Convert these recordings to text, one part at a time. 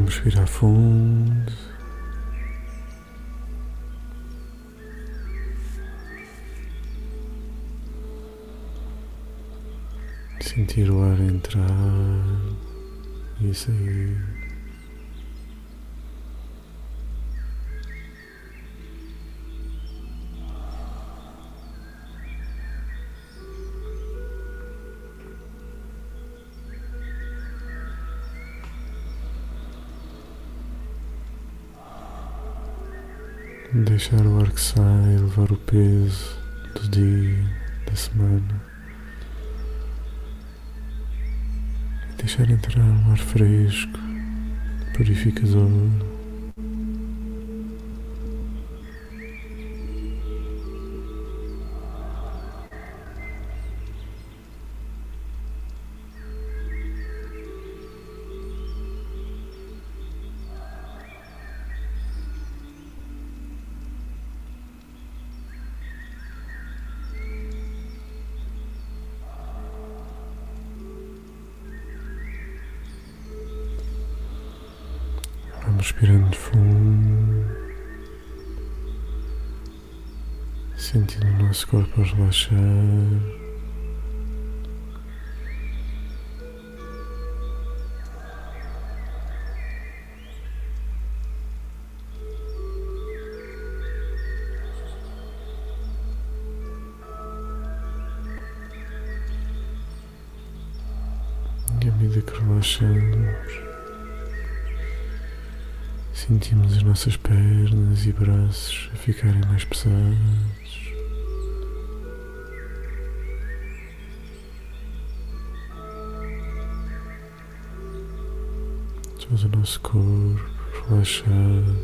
Vamos respirar fundo. Sentir o ar entrar e sair. Deixar o ar que sai, levar o peso do dia, da semana. E deixar entrar um ar fresco, purificador. Sentindo o nosso corpo a relaxar. E à medida que relaxamos, Sentimos as nossas pernas e braços a ficarem mais pesados. Todo o nosso corpo relaxado.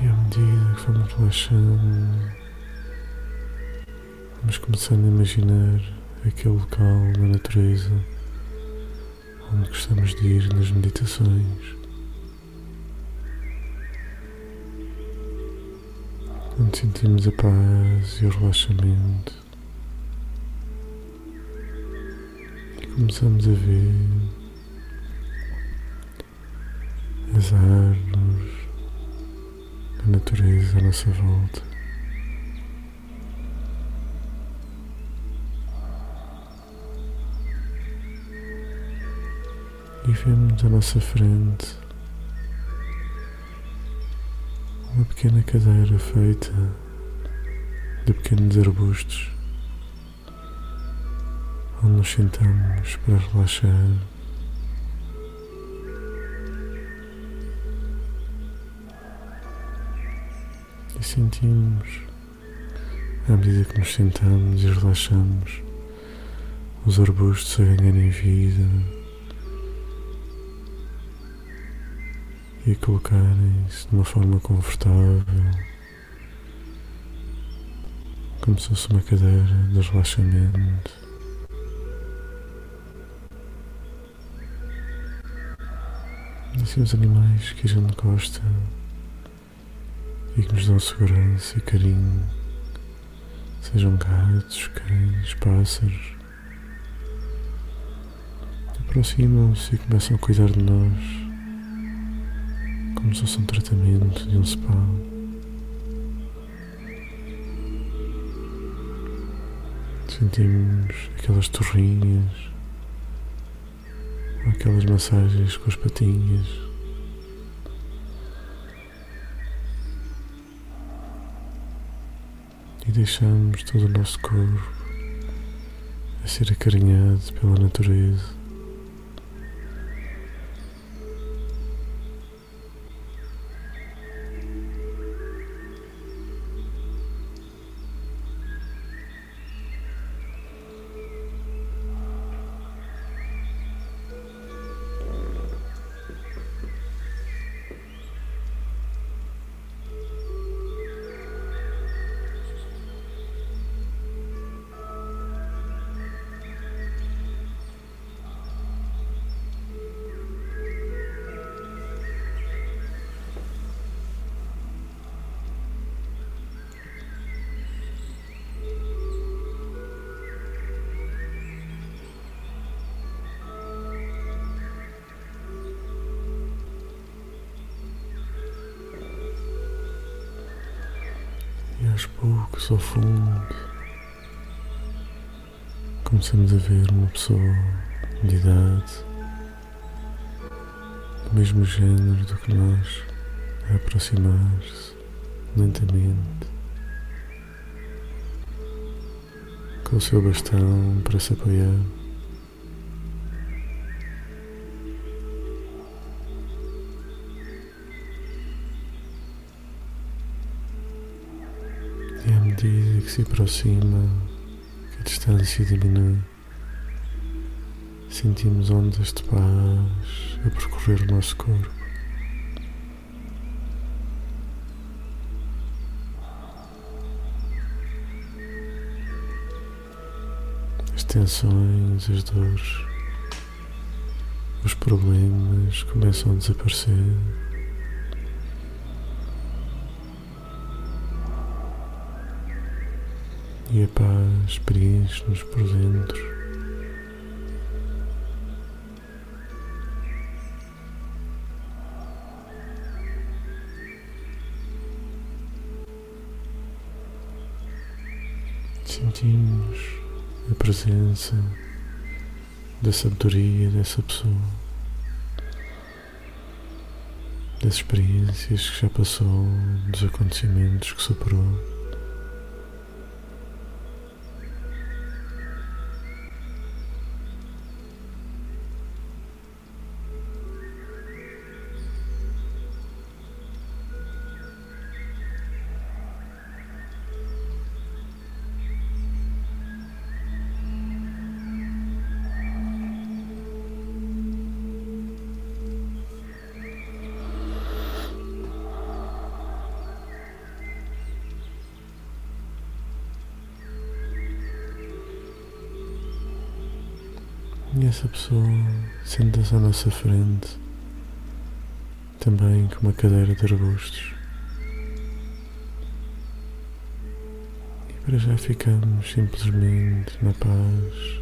E à medida que vamos relaxando, Vamos começando a imaginar aquele local na natureza onde gostamos de ir nas meditações. Onde sentimos a paz e o relaxamento. E começamos a ver as árvores, a natureza à nossa volta. e vemos à nossa frente pequena cadeira feita de pequenos arbustos onde nos sentamos para relaxar. E sentimos, à medida que nos sentamos e relaxamos, os arbustos a ganharem vida e colocarem-se de uma forma confortável, como se fosse uma cadeira de relaxamento. E assim os animais que a gente gosta e que nos dão segurança e carinho, sejam gatos, cães, pássaros, aproximam-se e começam a cuidar de nós como se fosse um tratamento de um spa. Sentimos aquelas torrinhas, aquelas massagens com as patinhas. E deixamos todo o nosso corpo a ser acarinhado pela natureza. Aos poucos, ao fundo, começamos a ver uma pessoa de idade do mesmo género do que nós a aproximar-se lentamente com o seu bastão para se apoiar. Se aproxima, que a distância diminui, sentimos ondas de paz a percorrer o nosso corpo. As tensões, as dores, os problemas começam a desaparecer. A paz preenche-nos por dentro. Sentimos a presença da sabedoria dessa pessoa, das experiências que já passou, dos acontecimentos que superou. À nossa frente, também com uma cadeira de arbustos. E para já ficamos simplesmente na paz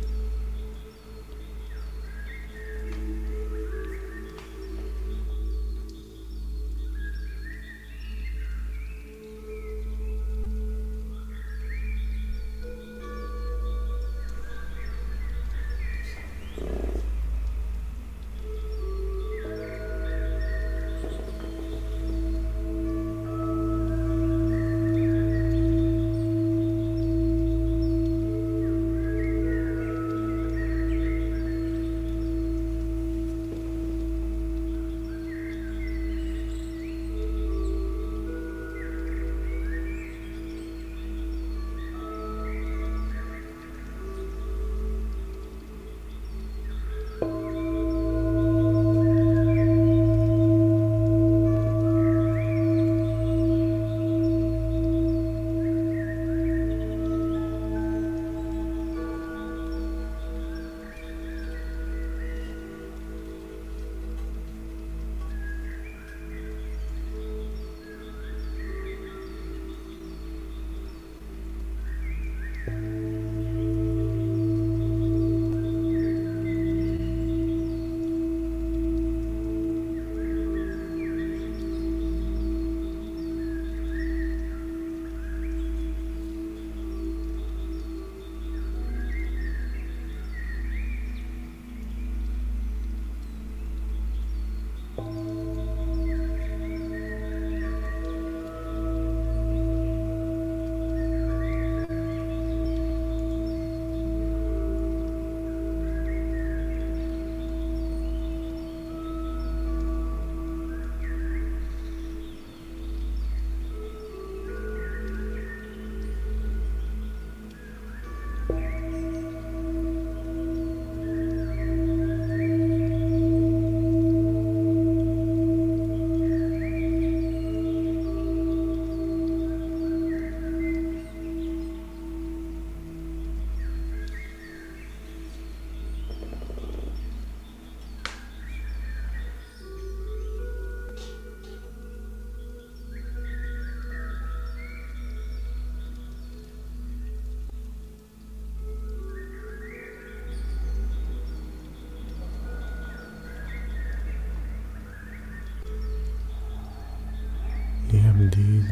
Que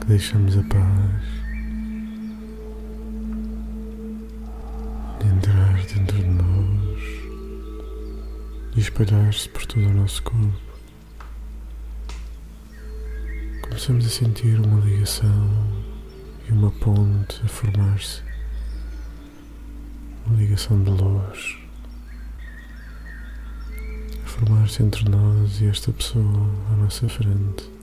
que deixamos a paz de entrar dentro de nós e espalhar-se por todo o nosso corpo. Começamos a sentir uma ligação e uma ponte a formar-se, uma ligação de luz a formar-se entre nós e esta pessoa à nossa frente.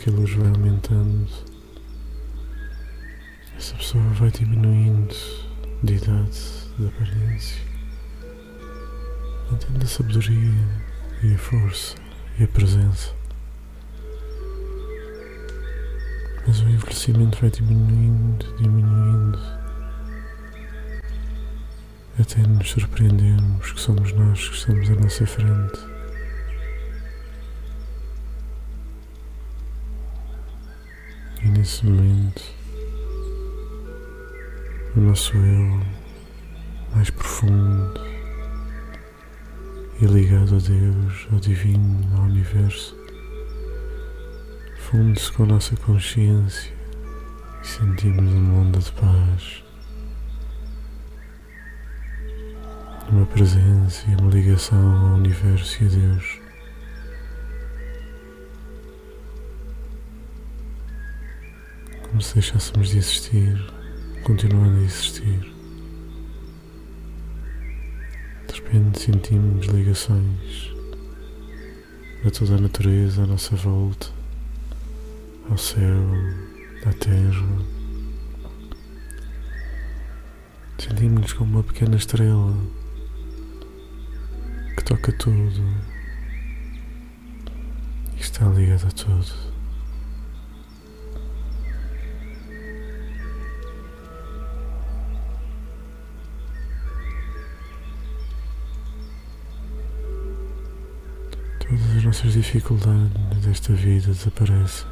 Que a luz vai aumentando, essa pessoa vai diminuindo de idade, de aparência, mantendo a sabedoria e a força e a presença. Mas o envelhecimento vai diminuindo, diminuindo, até nos surpreendermos que somos nós que estamos à nossa frente. E nesse momento, o nosso eu mais profundo e ligado a Deus, ao Divino, ao Universo, funde-se com a nossa consciência e sentimos uma onda de paz, uma presença e uma ligação ao Universo e a Deus. Como se deixássemos de existir, continuando a existir. De repente sentimos ligações a toda a natureza à nossa volta, ao céu, à terra. Sentimos-nos como uma pequena estrela que toca tudo e está ligada a tudo. Todas as nossas dificuldades desta vida desaparecem.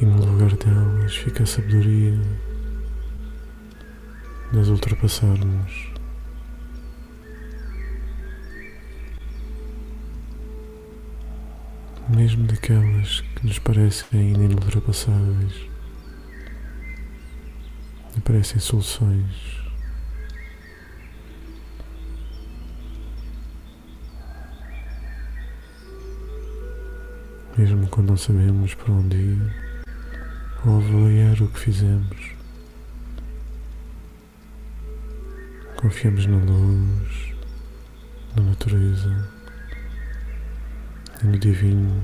E no lugar delas fica a sabedoria de as ultrapassarmos. Mesmo daquelas que nos parecem inultrapassáveis, aparecem soluções. Mesmo quando não sabemos para onde ir ou avaliar o que fizemos. Confiamos na luz, na natureza e no divino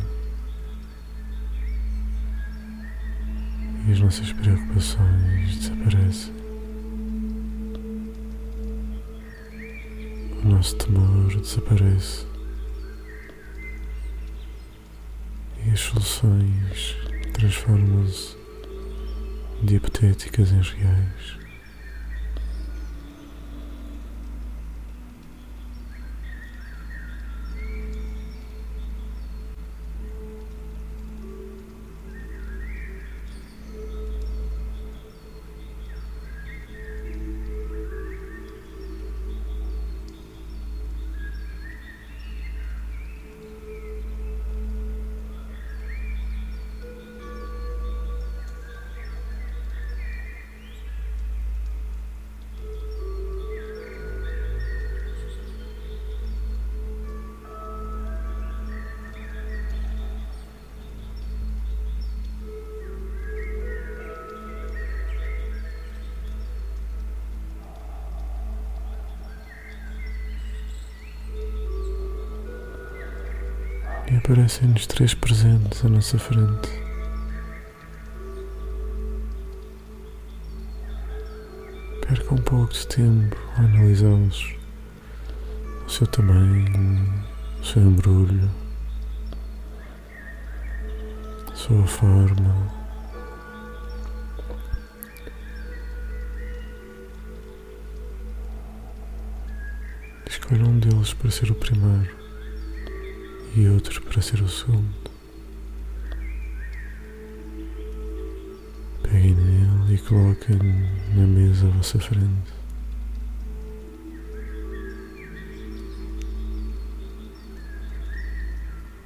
e as nossas preocupações desaparecem. O nosso temor desaparece. As soluções transformam-se de hipotéticas em reais. Aparecem-nos três presentes à nossa frente. Perca um pouco de tempo a analisá-los, o seu tamanho, o seu embrulho, a sua forma. Escolha um deles para ser o primeiro e outro para ser o segundo. Peguem nele e coloquem na mesa à vossa frente.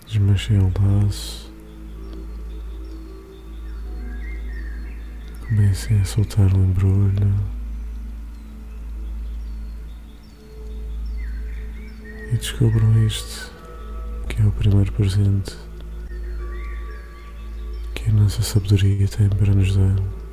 Desmanchem o laço. Comecem a soltar o embrulho. E descobram isto que é o primeiro presente que a nossa sabedoria tem para nos dar.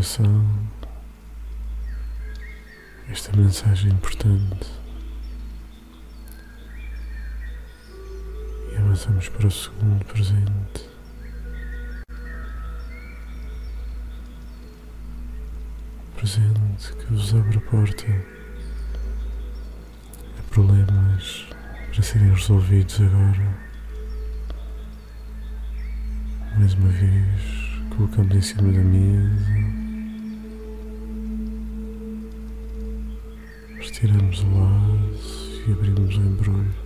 Coração esta mensagem importante e avançamos para o segundo presente. Presente que vos abre a porta a problemas para serem resolvidos agora. Mais uma vez, colocamos em cima da mesa. Retiramos o laço e abrimos o embrulho.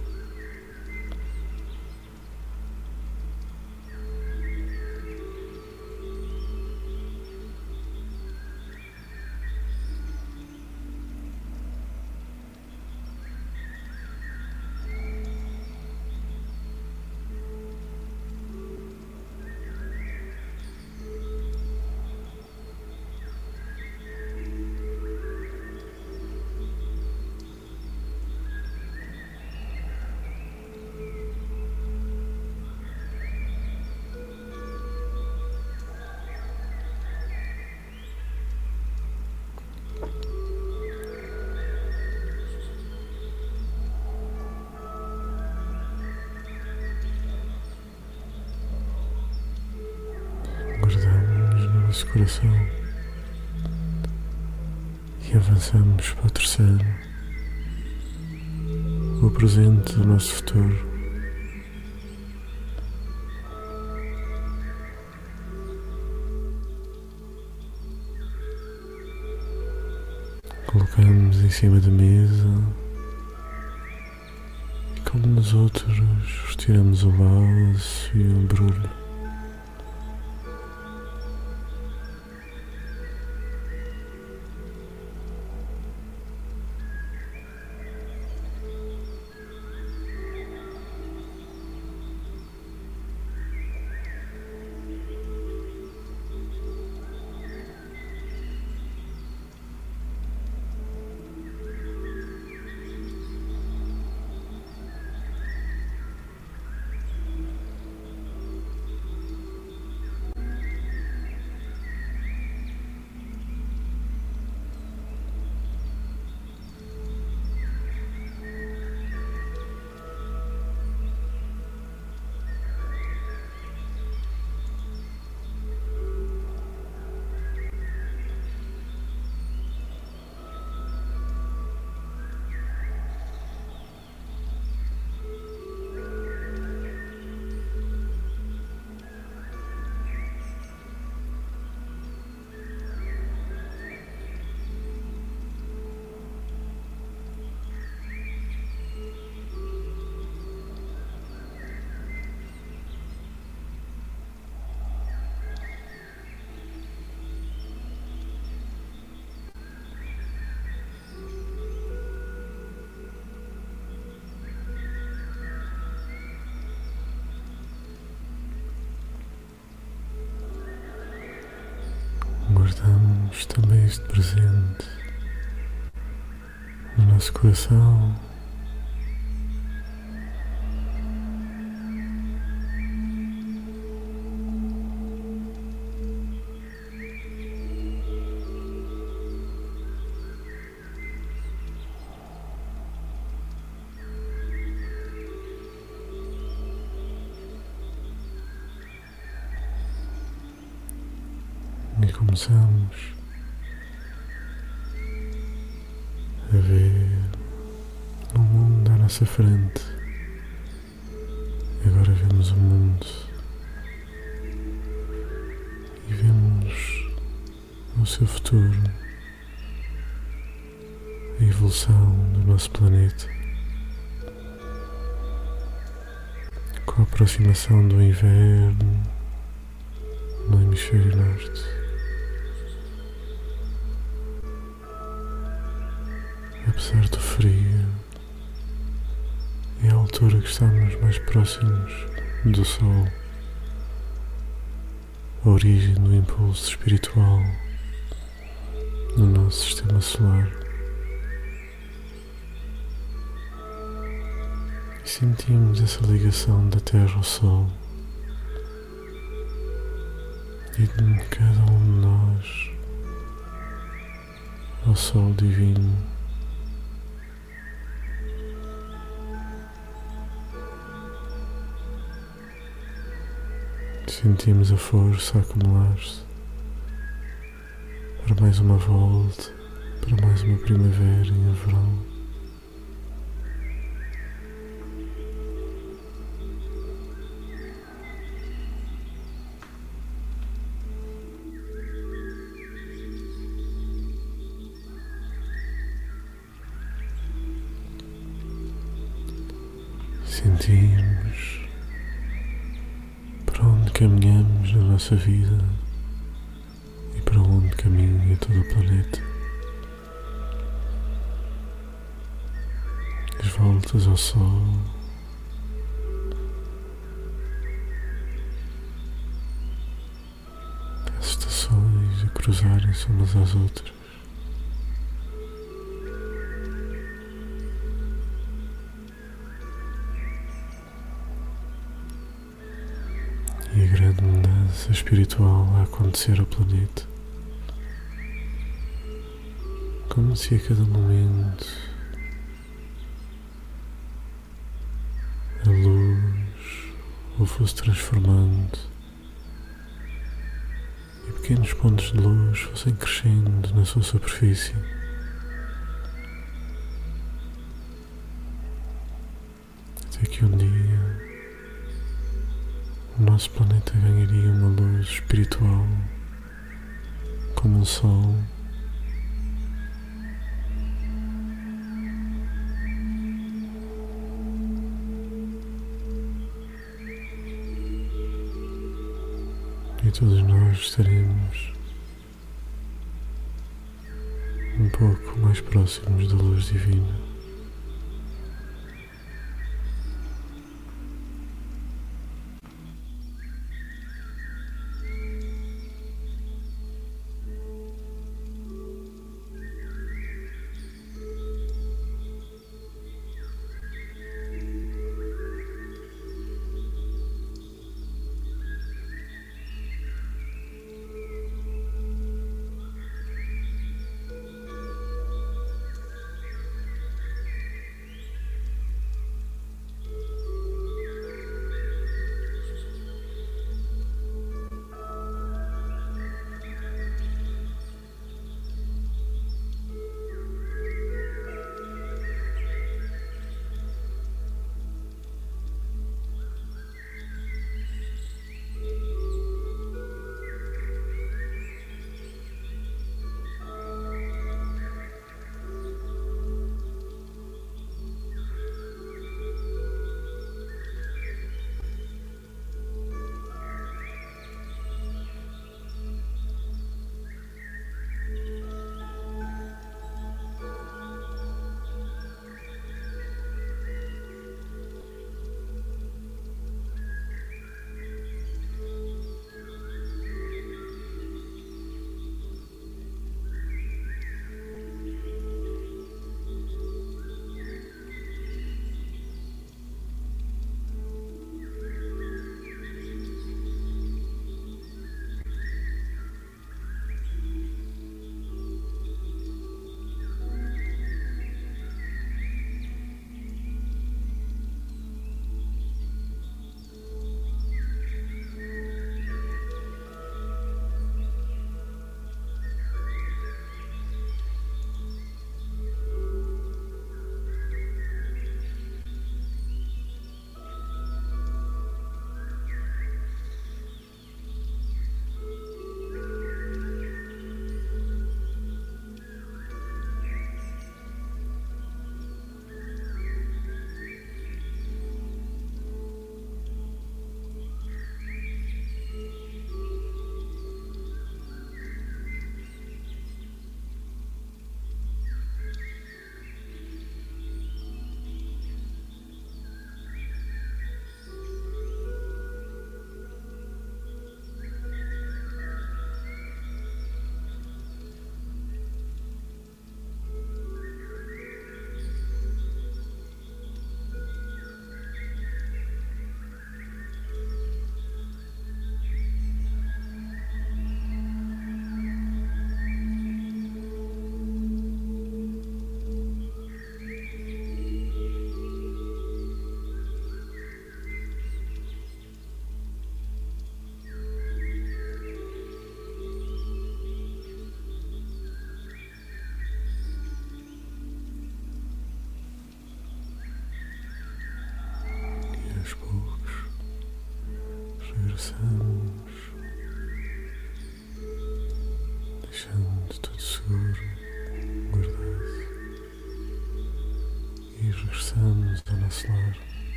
Nosso coração e avançamos para o terceiro, o presente do nosso futuro. Colocamos em cima da mesa e, como nos outros, retiramos o laço e o embrulho. Guardamos também este presente no nosso coração. E começamos a ver o mundo à nossa frente. Agora vemos o mundo e vemos no seu futuro a evolução do nosso planeta. Com a aproximação do inverno no hemisfério norte. Do frio e a altura que estamos mais próximos do Sol, a origem do impulso espiritual no nosso sistema solar. E sentimos essa ligação da Terra ao Sol e de cada um de nós ao Sol Divino. Sentimos a força acumular-se para mais uma volta, para mais uma primavera em verão. Nossa vida e para onde caminha todo o planeta. As voltas ao Sol. As estações a cruzarem-se umas às outras. Espiritual a acontecer ao planeta. Como se a cada momento a luz o fosse transformando e pequenos pontos de luz fossem crescendo na sua superfície. Nosso planeta ganharia uma luz espiritual como o Sol. E todos nós estaremos um pouco mais próximos da luz divina.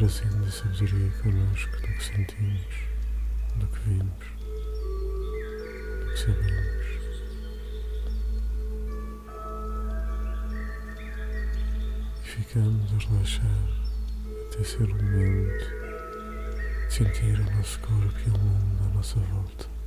Trazendo a sabedoria connosco do que sentimos, do que vimos, do que sabemos. ficamos a relaxar até ser o momento de sentir o nosso corpo e o mundo à nossa volta.